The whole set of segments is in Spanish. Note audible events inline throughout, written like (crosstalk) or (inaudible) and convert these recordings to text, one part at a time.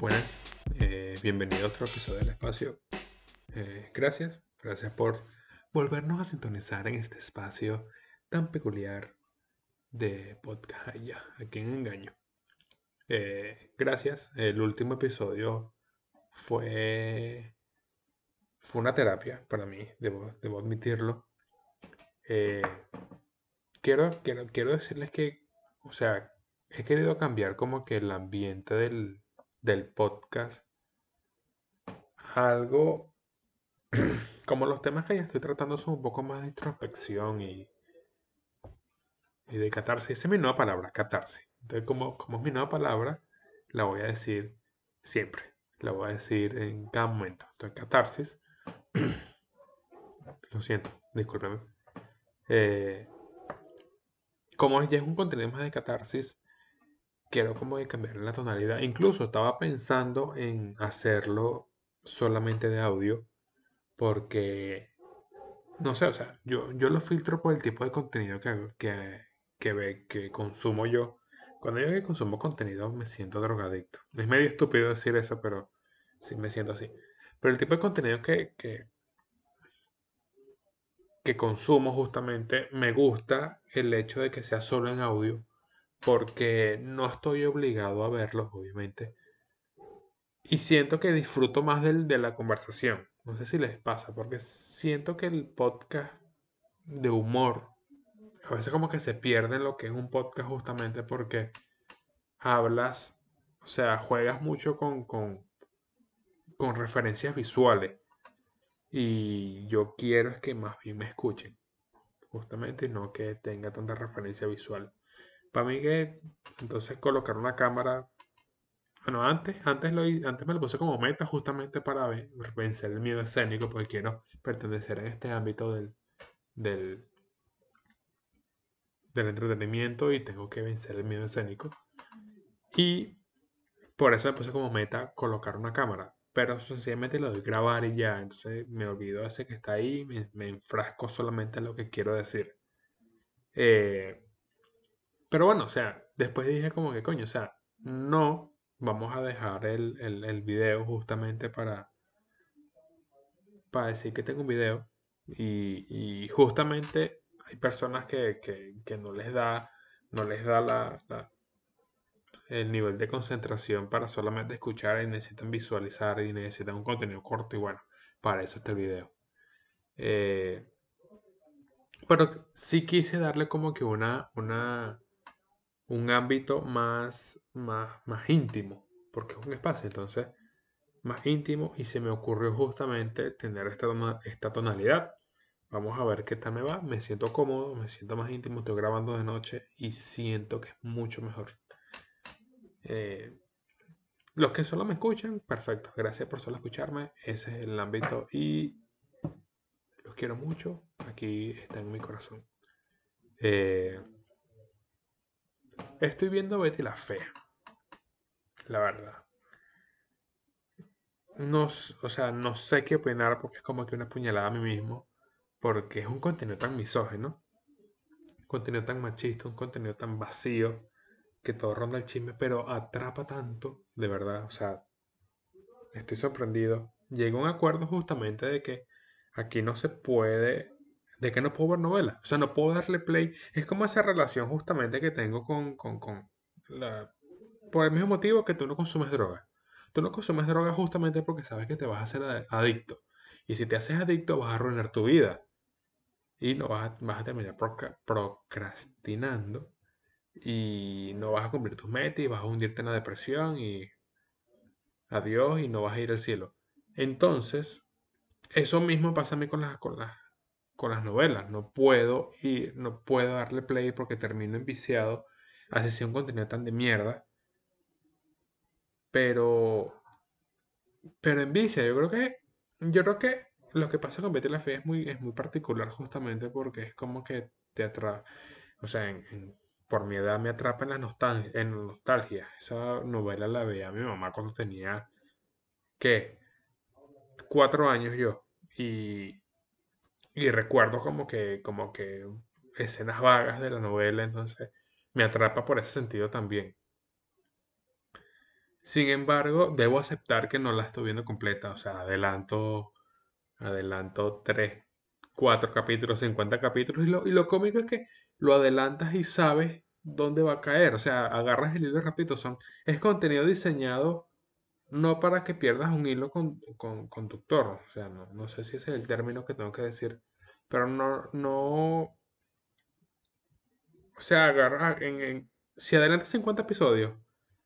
Buenas, eh, bienvenido a otro episodio del espacio. Eh, gracias, gracias por volvernos a sintonizar en este espacio tan peculiar de podcast ya, aquí en Engaño. Eh, gracias, el último episodio fue, fue una terapia para mí, debo, debo admitirlo. quiero, quiero, quiero decirles que, o sea, he querido cambiar como que el ambiente del, del podcast algo (clears throat) como los temas que ya estoy tratando son un poco más de introspección y, y de catarsis. Esa es mi nueva palabra, catarsis. Entonces, como, como es mi nueva palabra, la voy a decir siempre. La voy a decir en cada momento. Entonces, catarsis. (clears throat) Lo siento, discúlpeme. Eh, como ya es un contenido más de catarsis, quiero como de cambiar la tonalidad. Incluso estaba pensando en hacerlo solamente de audio porque, no sé, o sea, yo, yo lo filtro por el tipo de contenido que, que, que, que consumo yo. Cuando yo que consumo contenido me siento drogadicto. Es medio estúpido decir eso, pero sí me siento así. Pero el tipo de contenido que, que, que consumo justamente me gusta el hecho de que sea solo en audio porque no estoy obligado a verlos, obviamente. Y siento que disfruto más del, de la conversación. No sé si les pasa, porque siento que el podcast de humor, a veces como que se pierde en lo que es un podcast justamente porque hablas, o sea, juegas mucho con, con, con referencias visuales. Y yo quiero es que más bien me escuchen, justamente, y no que tenga tanta referencia visual. Para mí que entonces colocar una cámara. Bueno, antes, antes, lo, antes me lo puse como meta justamente para vencer el miedo escénico, porque quiero pertenecer en este ámbito del, del, del entretenimiento y tengo que vencer el miedo escénico. Y por eso me puse como meta colocar una cámara. Pero sencillamente lo doy grabar y ya. Entonces me olvido ese que está ahí. Me, enfrasco solamente en lo que quiero decir. Eh, pero bueno, o sea, después dije como que coño, o sea, no vamos a dejar el, el, video justamente para, para decir que tengo un video. Y, justamente hay personas que, no les da, no les da la, el nivel de concentración para solamente escuchar y necesitan visualizar y necesitan un contenido corto y bueno, para eso está el video. Eh, pero sí quise darle como que una, una, un ámbito más, más, más íntimo, porque es un espacio, entonces, más íntimo y se me ocurrió justamente tener esta, esta tonalidad. Vamos a ver qué tal me va. Me siento cómodo, me siento más íntimo. Estoy grabando de noche y siento que es mucho mejor. Eh, los que solo me escuchan, perfecto. Gracias por solo escucharme. Ese es el ámbito y los quiero mucho. Aquí está en mi corazón. Eh, Estoy viendo Betty la Fea. La verdad. No, o sea, no sé qué opinar porque es como que una puñalada a mí mismo. Porque es un contenido tan misógeno. Un contenido tan machista, un contenido tan vacío. Que todo ronda el chisme, pero atrapa tanto. De verdad, o sea, estoy sorprendido. Llego a un acuerdo justamente de que aquí no se puede de que no puedo ver novelas. O sea, no puedo darle play. Es como esa relación justamente que tengo con, con, con la... Por el mismo motivo que tú no consumes droga. Tú no consumes droga justamente porque sabes que te vas a hacer adicto. Y si te haces adicto vas a arruinar tu vida. Y no vas a, vas a terminar procrastinando. Y no vas a cumplir tus metas y vas a hundirte en la depresión y adiós y no vas a ir al cielo. Entonces, eso mismo pasa a mí con las, con las con las novelas. No puedo y no puedo darle play porque termino enviciado. Así un contenido tan de mierda. Pero. Pero envicia. Yo creo que. Yo creo que lo que pasa con Betty la Fe es muy, es muy particular justamente porque es como que te atrapa. O sea, por mi edad me atrapa en la nostalgia, en nostalgia. Esa novela la veía mi mamá cuando tenía. ¿Qué? Cuatro años yo. Y, y recuerdo como que, como que escenas vagas de la novela, entonces me atrapa por ese sentido también. Sin embargo, debo aceptar que no la estoy viendo completa. O sea, adelanto, adelanto 3, 4 capítulos, 50 capítulos. Y lo, y lo cómico es que lo adelantas y sabes dónde va a caer. O sea, agarras el hilo y Son, es contenido diseñado no para que pierdas un hilo con, conductor. O sea, no, no sé si ese es el término que tengo que decir. Pero no, no. O sea, agarras en, si adelantas 50 episodios,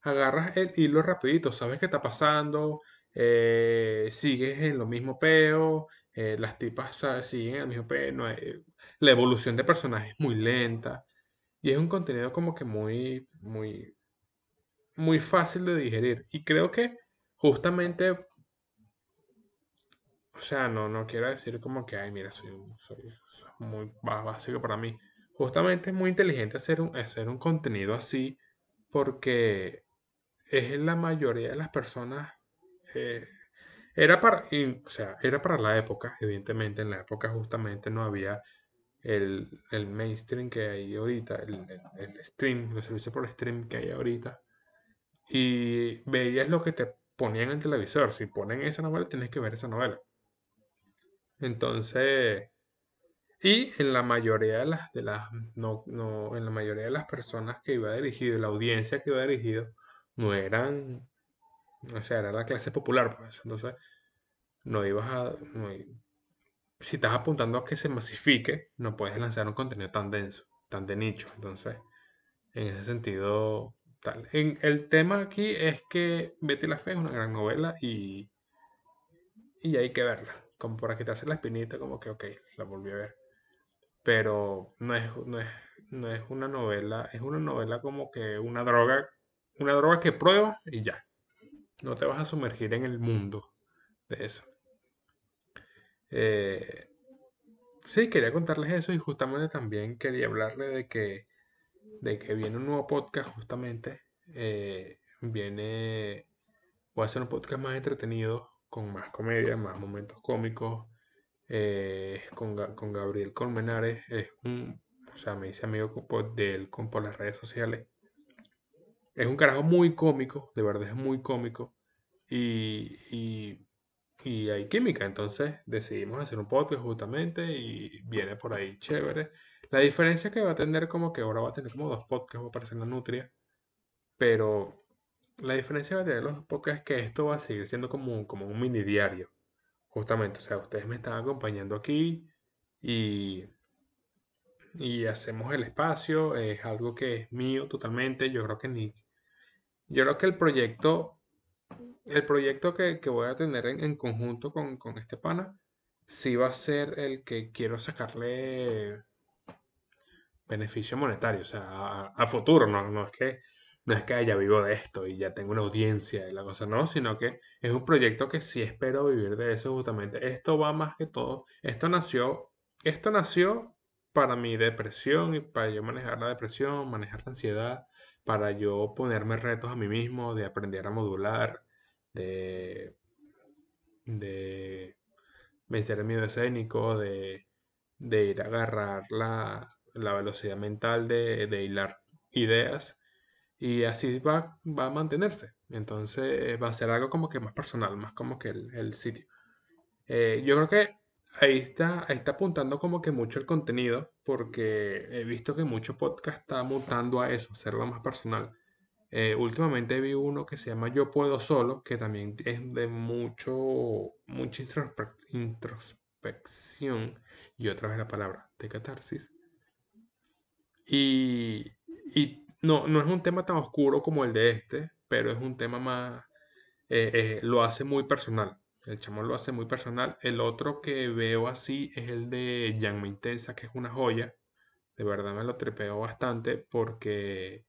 agarras el hilo rapidito, sabes qué está pasando, eh, sigues en lo mismo peo, eh, las tipas siguen en el mismo peo, la evolución de personajes es muy lenta y es un contenido como que muy, muy, muy fácil de digerir. Y creo que justamente, o sea, no, no quiero decir como que, ay, mira, soy, muy básico para mí. Justamente es muy inteligente hacer un, hacer un contenido así porque es la mayoría de las personas. Eh, era para, o sea, era para la época, evidentemente, en la época justamente no había el, mainstream que hay ahorita, el, el, stream, los servicios por stream que hay ahorita. Y veías lo que te ponían en televisor. Si ponen esa novela, tienes que ver esa novela. Entonces, y en la mayoría de las, de las no, no, en la mayoría de las personas que iba dirigido, la audiencia que iba dirigido, no eran, o sea, era la clase popular, pues. Entonces, no ibas a, si estás apuntando a que se masifique, no puedes lanzar un contenido tan denso, tan de nicho. Entonces, en ese sentido, el tema aquí es que Betty la Fe es una gran novela y, y hay que verla. Como para quitarse la espinita, como que, ok, la volví a ver pero no es, no es, no es una novela, es una novela como que una droga, una droga que pruebas y ya. No te vas a sumergir en el mundo de eso. Eh, sí, quería contarles eso y justamente también quería hablarle de que, de que viene un nuevo podcast justamente. Eh, viene, voy a hacer un podcast más entretenido, con más comedia, más momentos cómicos, eh, con, con, Gabriel Colmenares, es un, o sea, me dice amigo de él por las redes sociales. Es un carajo muy cómico, de verdad es muy cómico. Y, y, hay química, entonces decidimos hacer un podcast justamente y viene por ahí chévere. La diferencia que va a tener como que ahora va a tener como dos podcasts, va a aparecer la Nutria, pero la diferencia va a tener los dos podcasts es que esto va a seguir siendo como, como un mini diario. Justamente, o sea, ustedes me están acompañando aquí y, y hacemos el espacio, es algo que es mío totalmente, yo creo que ni, yo creo que el proyecto, el proyecto que, voy a tener en, conjunto con, este pana, sí va a ser el que quiero sacarle beneficio monetario, o sea, a, futuro, no, no es que no es que ya vivo de esto y ya tengo una audiencia y la cosa no, sino que es un proyecto que sí espero vivir de eso justamente. Esto va más que todo, esto nació, esto nació para mi depresión y para yo manejar la depresión, manejar la ansiedad, para yo ponerme retos a mí mismo, de aprender a modular, de, de vencer el miedo escénico, de, de ir a agarrar la, velocidad mental de, hilar ideas y así va, va a mantenerse. Entonces va a ser algo como que más personal, más como que el, sitio. Eh, yo creo que ahí está, ahí está apuntando como que mucho el contenido, porque he visto que mucho podcast está mutando a eso, hacerlo más personal. Eh, últimamente vi uno que se llama Yo Puedo Solo, que también es de mucho, mucha introspección, y otra vez la palabra, de catarsis. Y, y no, no es un tema tan oscuro como el de este, pero es un tema más, eh, eh, lo hace muy personal. El chamón lo hace muy personal. El otro que veo así es el de Jan Intensa, que es una joya. De verdad me lo trepeo bastante porque,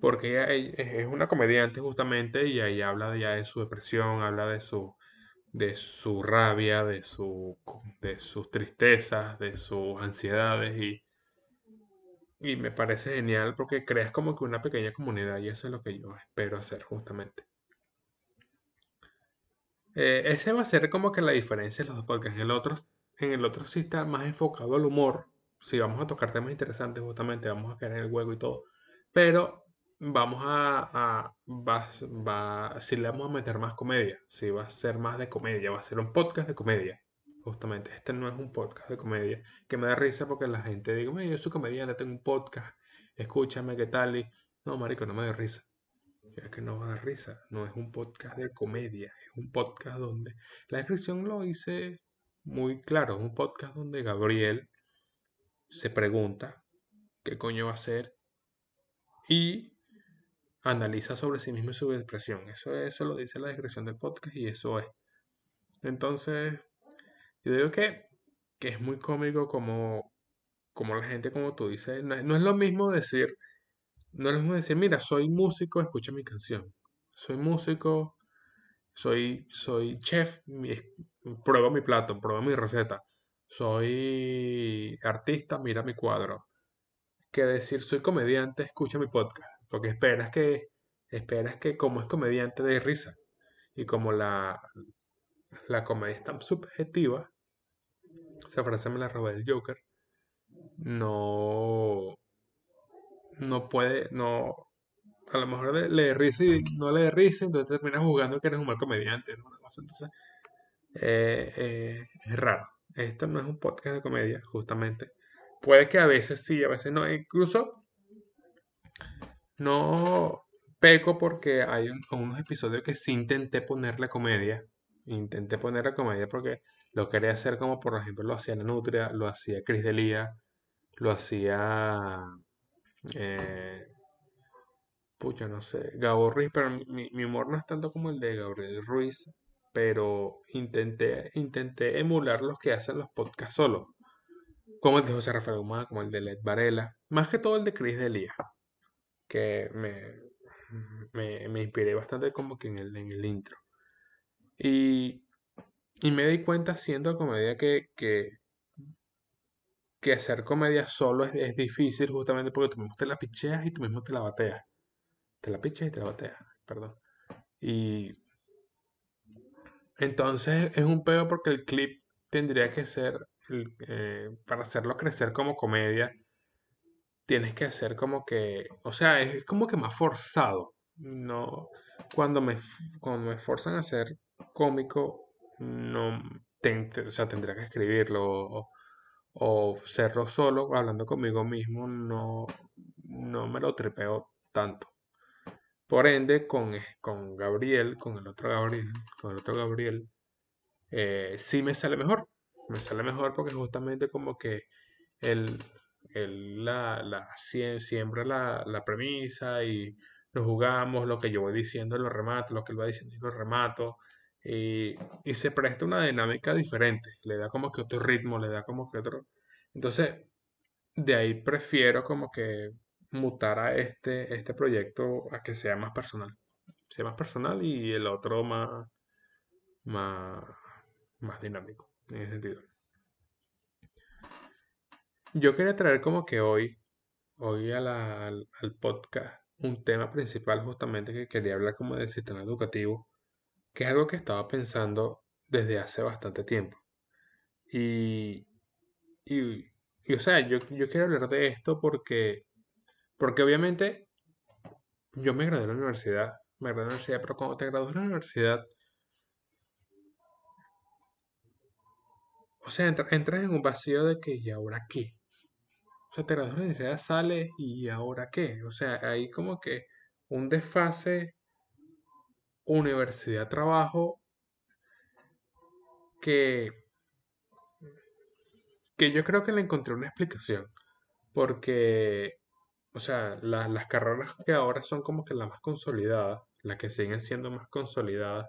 porque ella es una comediante justamente y ahí habla ya de su depresión, habla de su, de su rabia, de, su, de sus tristezas, de sus ansiedades y y me parece genial porque creas como que una pequeña comunidad y eso es lo que yo espero hacer justamente. Eh, ese va a ser como que la diferencia de los dos podcasts. En el otro, en el otro sí está más enfocado al humor. Si vamos a tocar temas interesantes, justamente vamos a caer en el juego y todo. Pero vamos a, va, si le vamos a meter más comedia, si va a ser más de comedia, va a ser un podcast de comedia. Justamente, este no es un podcast de comedia, que me da risa porque la gente dice, yo soy comediante, tengo un podcast, escúchame, ¿qué tal? Y, no, marico, no me da risa. Es que no va a dar risa, no es un podcast de comedia, es un podcast donde la descripción lo hice muy claro, es un podcast donde Gabriel se pregunta qué coño va a hacer y analiza sobre sí mismo y su expresión. Eso, eso lo dice la descripción del podcast y eso es. Entonces, yo digo que, que es muy cómico como, como la gente, como tú dices, no, es lo mismo decir, no es lo mismo decir, mira, soy músico, escucha mi canción. Soy músico, soy, soy chef, prueba mi plato, prueba mi receta. Soy artista, mira mi cuadro. Que decir soy comediante, escucha mi podcast. Porque esperas que, esperas que como es comediante de risa. Y como la, la comedia es tan subjetiva, esa frase me la robé del Joker, no, no puede, no, a lo mejor le, le risa y no le risa, entonces terminas jugando que eres un mal comediante, Entonces, eh, eh, es raro. Esto no es un podcast de comedia, justamente. Puede que a veces sí, a veces no. Incluso no peco porque hay unos episodios que sí intenté ponerle comedia. Intenté ponerle comedia porque lo quería hacer como por ejemplo lo hacía Nutria, lo hacía Chris Delia, lo hacía... Eh, pucha, no sé, Gabo Ruiz, pero mi, humor no es tanto como el de Gabriel Ruiz, pero intenté, intenté emular los que hacen los podcasts solos, como el de José Rafael Humá, como el de Led Varela, más que todo el de Chris Delia que me, me, inspiré bastante como que en el, en el intro. Y, y, me di cuenta haciendo comedia que, que, que hacer comedia solo es, es, difícil justamente porque tú mismo te la picheas y tú mismo te la bateas. Te la picheas y te la bateas, perdón. Y entonces es un pedo porque el clip tendría que ser, eh, para hacerlo crecer como comedia, tienes que hacer como que, o sea, es como que más forzado. No, cuando me, cuando me forzan a ser cómico, no, o sea, tendría que escribirlo o, serlo solo, hablando conmigo mismo, no, no me lo tripeo tanto. Por ende, con, con Gabriel, con el otro Gabriel, con el otro Gabriel, eh, sí me sale mejor. Me sale mejor porque justamente como que el, él la, la, siembra la, la, premisa y lo jugamos, lo que yo voy diciendo lo remato, lo que él va diciendo lo remato. Y, se presta una dinámica diferente, le da como que otro ritmo, le da como que otro... Entonces, de ahí prefiero como que mutar a este, este proyecto a que sea más personal. Sea más personal y el otro más, más, más dinámico, en ese sentido. Yo quería traer como que hoy, hoy al, al, podcast, un tema principal justamente que quería hablar como del sistema educativo, que es algo que estaba pensando desde hace bastante tiempo. Y, y, o sea, yo, yo quiero hablar de esto porque, porque obviamente yo me gradué de la universidad, me gradué de la universidad, pero cuando te gradúas de la universidad, o sea, entras en un vacío de que, ¿y ahora qué? O sea, te gradúas de la universidad, sales y ahora qué? O sea, hay como que un desfase universidad-trabajo que, que yo creo que le encontré una explicación. Porque, o sea, las carreras que ahora son como que las más consolidadas, las que siguen siendo más consolidadas,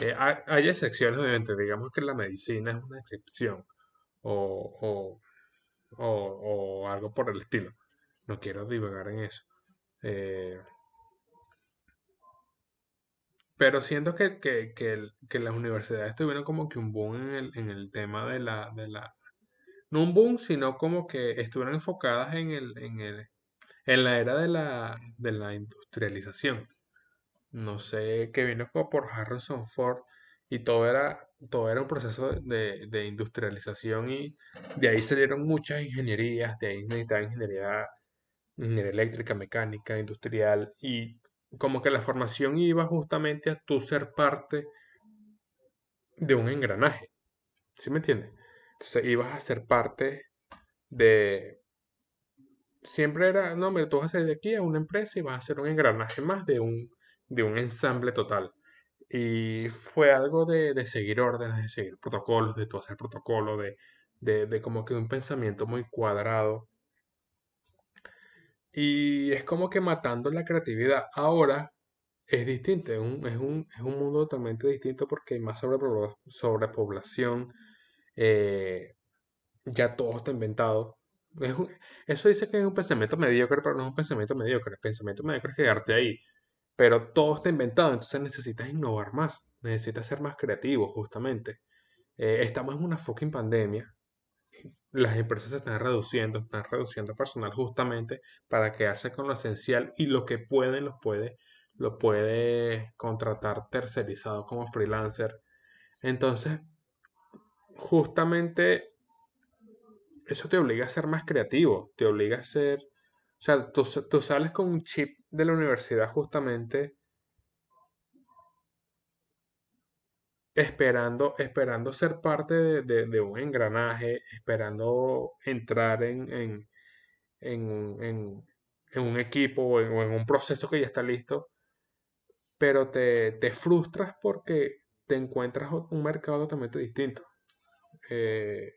eh, hay, excepciones, obviamente, digamos que la medicina es una excepción. o, o, algo por el estilo. No quiero divagar en eso. Eh, pero siento que, que, que, las universidades tuvieron como que un boom en el, en el tema de la, de la... No un boom, sino como que estuvieron enfocadas en, el, en, el, en la era de la, de la industrialización. No sé, que vino por Harrison Ford y todo era todo era un proceso de, industrialización y de ahí salieron muchas ingenierías, de ahí necesitaba ingeniería ingeniería eléctrica, mecánica, industrial, y como que la formación iba justamente a tú ser parte de un engranaje. ¿Sí me entiendes? Entonces ibas a ser parte de... Siempre era, no, mira, tú vas a salir de aquí a una empresa y vas a ser un engranaje más de un, de un ensamble total. Y fue algo de, de seguir órdenes, de seguir protocolos, de tú hacer protocolo, de, de, de como que un pensamiento muy cuadrado. Y es como que matando la creatividad. Ahora es distinto, es un, es un, es un mundo totalmente distinto porque hay más sobrepoblación, eh, ya todo está inventado. eso dice que es un pensamiento mediocre, pero no es un pensamiento mediocre. El pensamiento mediocre es quedarte ahí. Pero todo está inventado, entonces necesitas innovar más, necesitas ser más creativo, justamente. Eh, estamos en una fucking pandemia. Las empresas están reduciendo, están reduciendo personal justamente para quedarse con lo esencial y lo que pueden, lo puede, lo puede contratar tercerizado como freelancer. Entonces, justamente eso te obliga a ser más creativo, te obliga a ser, o sea, tú, sales con un chip de la universidad justamente esperando, esperando ser parte de, un engranaje, esperando entrar en, en, en, un equipo o en, un proceso que ya está listo, pero te, te frustras porque te encuentras un mercado totalmente distinto. Eh,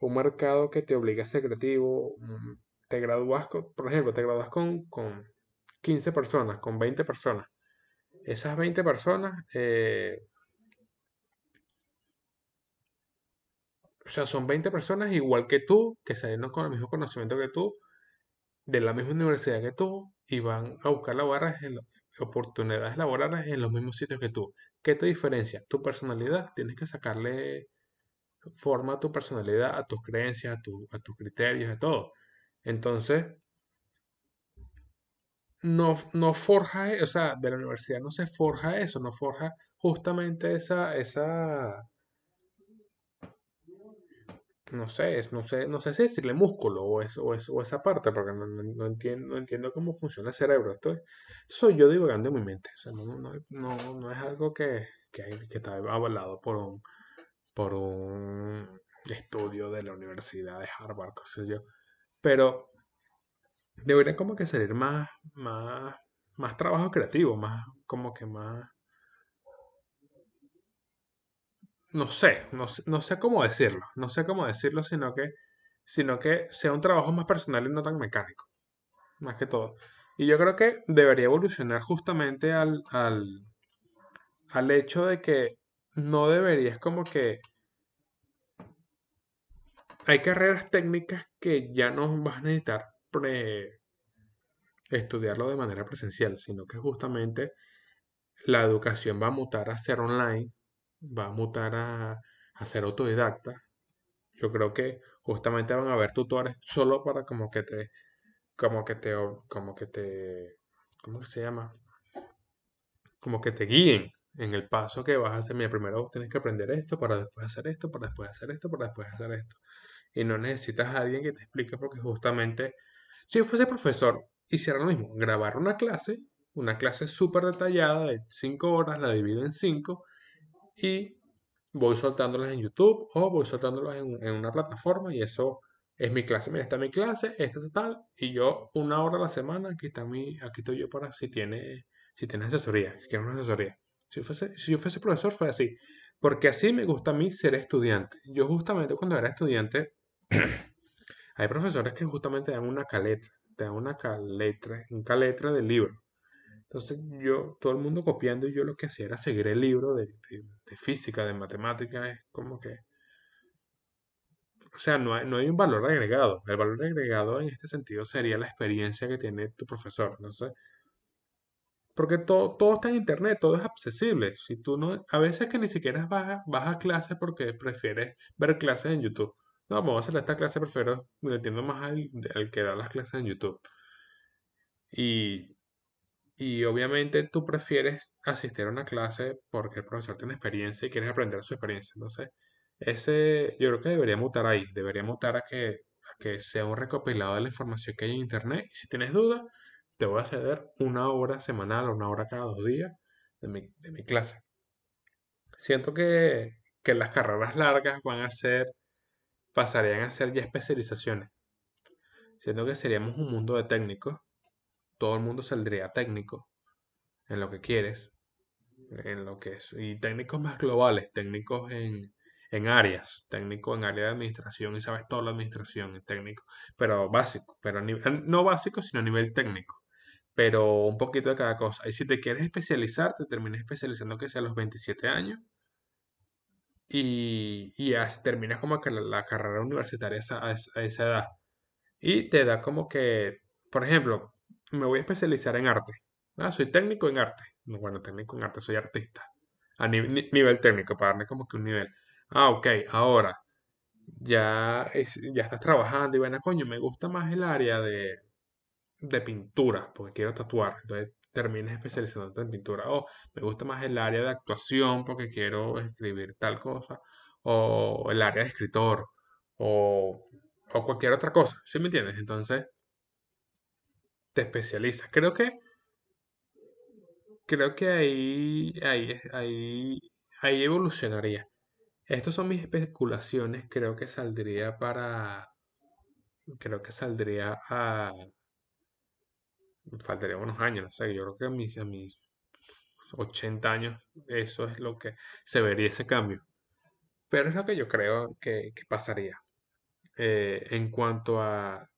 un mercado que te obliga a ser creativo, mm, te gradúas, por ejemplo, te gradúas con, con 15 personas, con 20 personas. Esas 20 personas, eh, o sea, son 20 personas igual que tú, que salieron con el mismo conocimiento que tú, de la misma universidad que tú, y van a buscar laborales oportunidades laborales en los mismos sitios que tú. ¿Qué te diferencia? Tu personalidad. Tienes que sacarle forma a tu personalidad, a tus creencias, a, tus criterios, a todo. Entonces, no, no forja, o sea, de la universidad no se forja eso, no forja justamente esa, esa, no sé, no sé, no sé si decirle músculo o, eso, o, esa parte, porque no, entiendo, entiendo cómo funciona el cerebro. Esto soy yo divagando en mi mente. O sea, no, es algo que, que, que está avalado por un, por un estudio de la Universidad de Harvard, qué sé yo. Pero debería como que salir más, más, más trabajo creativo, más, como que más... No sé, no, sé cómo decirlo, no sé cómo decirlo, sino que, sino que sea un trabajo más personal y no tan mecánico, más que todo. Y yo creo que debería evolucionar justamente al, al, al hecho de que no deberías como que... Hay carreras técnicas que ya no vas a necesitar estudiarlo de manera presencial, sino que justamente la educación va a mutar a ser online, va a mutar a, a ser autodidacta. Yo creo que justamente van a haber tutores solo para como que te, como que te, como que te, ¿cómo se llama? Como que te guíen en el paso que vas a hacer, mira, primero tienes que aprender esto para después hacer esto, para después hacer esto, para después hacer esto. Y no necesitas a alguien que te explique porque justamente, si yo fuese profesor, hiciera lo mismo, grabar una clase, una clase súper detallada de 5 horas, la divido en 5 y voy soltándolas en YouTube o voy soltándolas en, una plataforma y eso es mi clase. Mira, está mi clase, esta tal, y yo una hora a la semana, aquí está mi, aquí estoy yo para si tiene, si tiene asesoría, si quieres una asesoría. Si yo, fuese, si yo fuese profesor fue así. Porque así me gusta a mí ser estudiante. Yo justamente cuando era estudiante, (clears throat) hay profesores que justamente dan una caleta, te dan una caletra, un caletra del libro. Entonces yo, todo el mundo copiando y yo lo que hacía era seguir el libro de, física, de matemáticas, es como que... O sea, no hay, no hay un valor agregado. El valor agregado en este sentido sería la experiencia que tiene tu profesor. Entonces, porque todo, todo está en internet, todo es accesible. Si tú no, a veces que ni siquiera vas a, vas a clases porque prefieres ver clases en YouTube. No, vamos a hacer esta clase, prefiero, me entiendo más al, que da las clases en YouTube. Y, y obviamente tú prefieres asistir a una clase porque el profesor tiene experiencia y quieres aprender su experiencia. Entonces, ese, yo creo que debería mutar ahí, debería mutar a que, que sea un recopilado de la información que hay en internet. Y si tienes dudas, te voy a ceder una hora semanal o una hora cada dos días de mi, de mi clase. Siento que, que las carreras largas van a ser, pasarían a ser ya especializaciones. Siento que seríamos un mundo de técnicos. Todo el mundo saldría técnico en lo que quieres, en lo que es, y técnicos más globales, técnicos en, en áreas, técnico en área de administración y sabes toda la administración, técnico, pero básico, pero a nivel, no básico, sino a nivel técnico, pero un poquito de cada cosa. Y si te quieres especializar, te terminas especializando que sea a los 27 años y, y terminas como que la, carrera universitaria a esa, edad. Y te da como que, por ejemplo, me voy a especializar en arte. Ah, soy técnico en arte. Bueno, técnico en arte, soy artista. A nivel técnico, para darme como que un nivel. Ah, ok, ahora ya, ya estás trabajando y bueno, coño, me gusta más el área de, de pintura, porque quiero tatuar. Entonces termines especializándote en pintura. O me gusta más el área de actuación porque quiero escribir tal cosa. O el área de escritor. O, o cualquier otra cosa. ¿Sí me entiendes? Entonces te especializas. Creo que creo que ahí, ahí, ahí, ahí evolucionaría. Estas son mis especulaciones. Creo que saldría para. Creo que saldría a. Faltaría unos años, no sé. Yo creo que a mis, a mis 80 años eso es lo que se vería ese cambio. Pero es lo que yo creo que, pasaría. Eh, en cuanto a.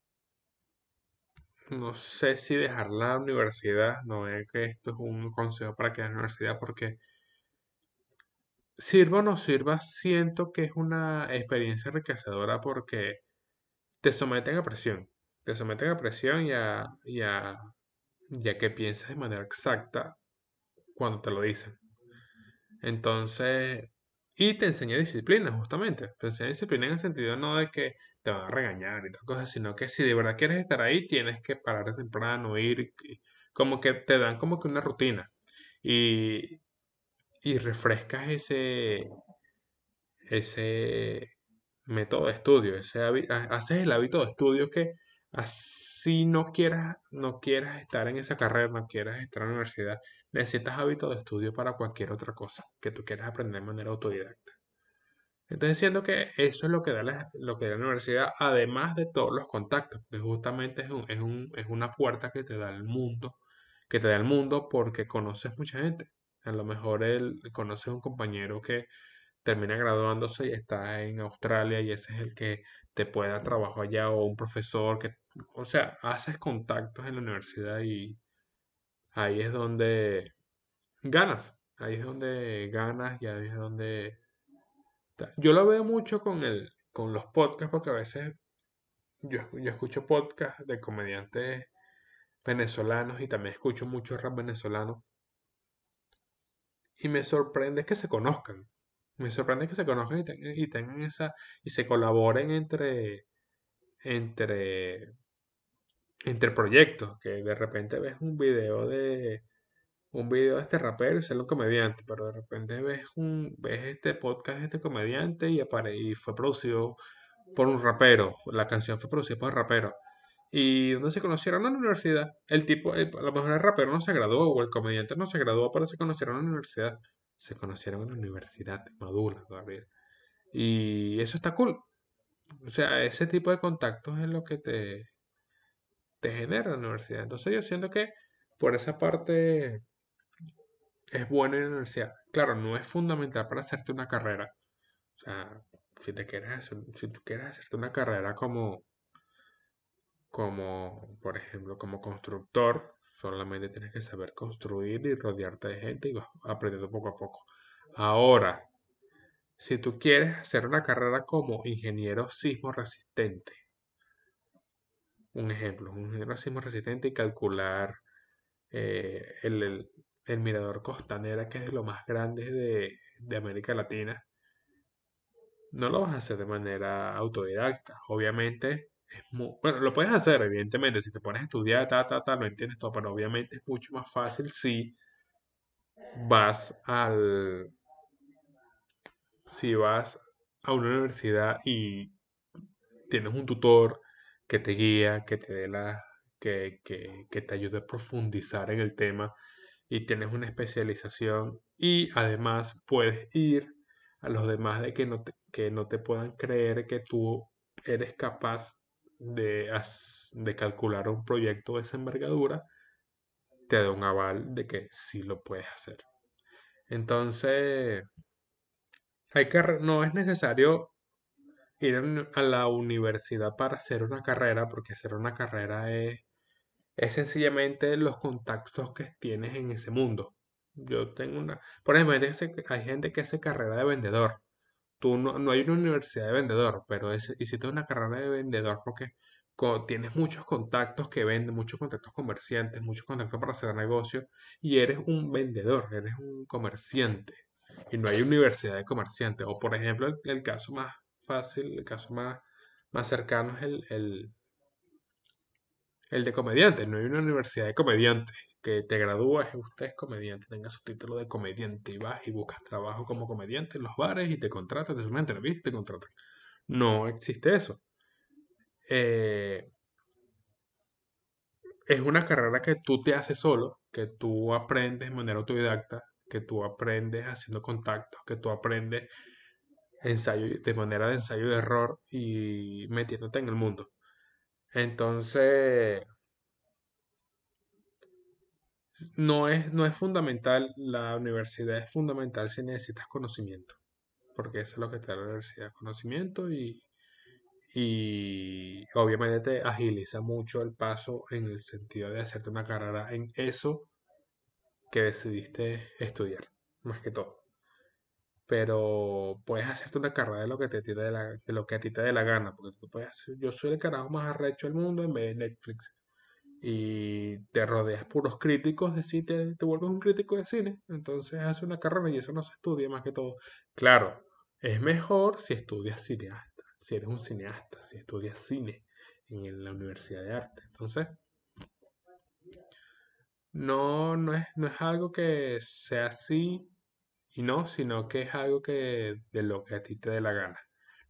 No sé si dejar la universidad. No es que esto es un consejo para que la universidad porque Sirva o no sirva, siento que es una experiencia enriquecedora porque te someten a presión. Te someten a presión y a, que piensas de manera exacta cuando te lo dicen. Entonces, y te enseña disciplina, justamente. Te enseña disciplina en el sentido no de que te van a regañar y tal cosa, sino que si de verdad quieres estar ahí, tienes que parar temprano, ir, como que te dan como que una rutina. Y, y refrescas ese, ese método de estudio, ese haces el hábito de estudio que así no quieras, no quieras estar en esa carrera, no quieras estar en la universidad, necesitas hábito de estudio para cualquier otra cosa que tú quieras aprender de manera autodidacta. Entonces siento que eso es lo que da la, lo que da la universidad, además de todos los contactos, que justamente es, un, es, un, es una puerta que te da el mundo, que te da el mundo porque conoces mucha gente. A lo mejor él conoce a un compañero que termina graduándose y está en Australia y ese es el que te puede dar trabajo allá o un profesor que, o sea, haces contactos en la universidad y ahí es donde ganas, ahí es donde ganas y ahí es donde... Yo lo veo mucho con, el, con los podcasts porque a veces yo, yo escucho podcasts de comediantes venezolanos y también escucho mucho rap venezolano y me sorprende que se conozcan. Me sorprende que se conozcan y, tengan esa. y se colaboren entre. entre. entre proyectos. Que de repente ves un video de. Un video de este rapero y sale un comediante. Pero de repente ves un. ves este podcast de este comediante y, y fue producido por un rapero. La canción fue producida por un rapero. ¿Y dónde se conocieron? En la universidad. El tipo, a lo mejor el rapero no se graduó o el comediante no se graduó, pero se conocieron en la universidad. Se conocieron en la universidad, Madura, Gabriel. Y eso está cool. O sea, ese tipo de contactos es lo que te, te genera la universidad. Entonces yo siento que por esa parte es bueno en la universidad. Claro, no es fundamental para hacerte una carrera. O sea, si te quieres si tú quieres hacerte una carrera como como, por ejemplo, como constructor, solamente tienes que saber construir y rodearte de gente y vas aprendiendo poco a poco. Ahora, si tú quieres hacer una carrera como ingeniero sismo resistente, un ejemplo, un ingeniero sismo resistente y calcular eh, el, mirador costanera, que es lo más grande de, de América Latina, no lo vas a hacer de manera autodidacta. Obviamente, bueno, lo puedes hacer, evidentemente, si te pones a estudiar, ta, ta, ta, lo entiendes todo, pero obviamente es mucho más fácil si vas al, si vas a una universidad y tienes un tutor que te guía, que te dé la, que, que, que te ayude a profundizar en el tema y tienes una especialización y además puedes ir a los demás de que no te, que no te puedan creer que tú eres capaz de, de calcular un proyecto de esa envergadura, te da un aval de que sí lo puedes hacer. Entonces, hay que, no es necesario ir a la universidad para hacer una carrera, porque hacer una carrera es, es sencillamente los contactos que tienes en ese mundo. Yo tengo una, por ejemplo, hay gente que hace carrera de vendedor. Tú no, no hay una universidad de vendedor, pero es, hiciste una carrera de vendedor porque tienes muchos contactos que venden, muchos contactos comerciantes, muchos contactos para hacer negocio y eres un vendedor, eres un comerciante y no hay universidad de comerciantes. O por ejemplo, el, caso más fácil, el caso más, más cercano es el, el de comediante. No hay una universidad de comediantes que te gradúas y usted es comediante, tenga su título de comediante y vas y buscas trabajo como comediante en los bares y te contratas, te hacen una entrevista y te contratan. No existe eso. Eh, es una carrera que tú te haces solo, que tú aprendes de manera autodidacta, que tú aprendes haciendo contactos, que tú aprendes ensayo, de manera de ensayo de error y metiéndote en el mundo. Entonces, no es, no es fundamental, la universidad es fundamental si necesitas conocimiento, porque eso es lo que te da la universidad, conocimiento y, y obviamente te agiliza mucho el paso en el sentido de hacerte una carrera en eso que decidiste estudiar, más que todo. Pero puedes hacerte una carrera de lo que, te, de, la, de lo que a ti te dé la gana, porque tú puedes, yo soy el carajo más arrecho del mundo en vez de Netflix. Y te rodeas puros críticos de cine, te, vuelves un crítico de cine, entonces haces una carrera y eso no se estudia más que todo. Claro, es mejor si estudias cineasta si eres un cineasta, si estudias cine en la Universidad de Arte. Entonces, no, no, es, no es algo que sea así y no, sino que es algo que de lo que a ti te dé la gana.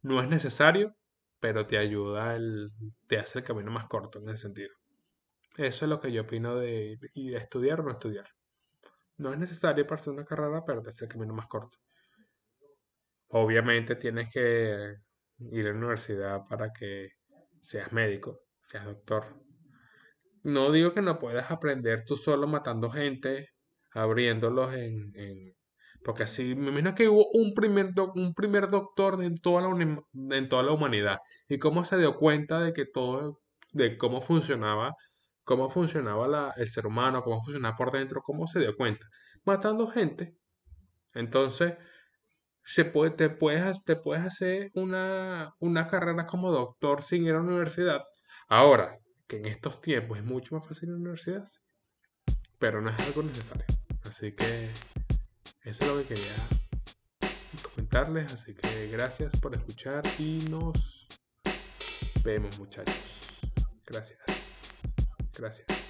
No es necesario, pero te ayuda, el, te hace el camino más corto en ese sentido. Eso es lo que yo opino de, de estudiar o no estudiar. No es necesario para hacer una carrera, pero te hace el camino más corto. Obviamente tienes que ir a la universidad para que seas médico, seas doctor. No digo que no puedas aprender tú solo matando gente, abriéndolos en, porque así, me imagino que hubo un primer, un primer doctor en toda, la en toda la humanidad. Y cómo se dio cuenta de que todo, de cómo funcionaba, cómo funcionaba la, el ser humano, cómo funcionaba por dentro, cómo se dio cuenta. Matando gente. Entonces, se puede, te, puedes, te puedes hacer una, una carrera como doctor sin ir a la universidad. Ahora, que en estos tiempos es mucho más fácil ir a la universidad, pero no es algo necesario. Así que eso es lo que quería comentarles. Así que gracias por escuchar y nos vemos muchachos. Gracias. Gracias.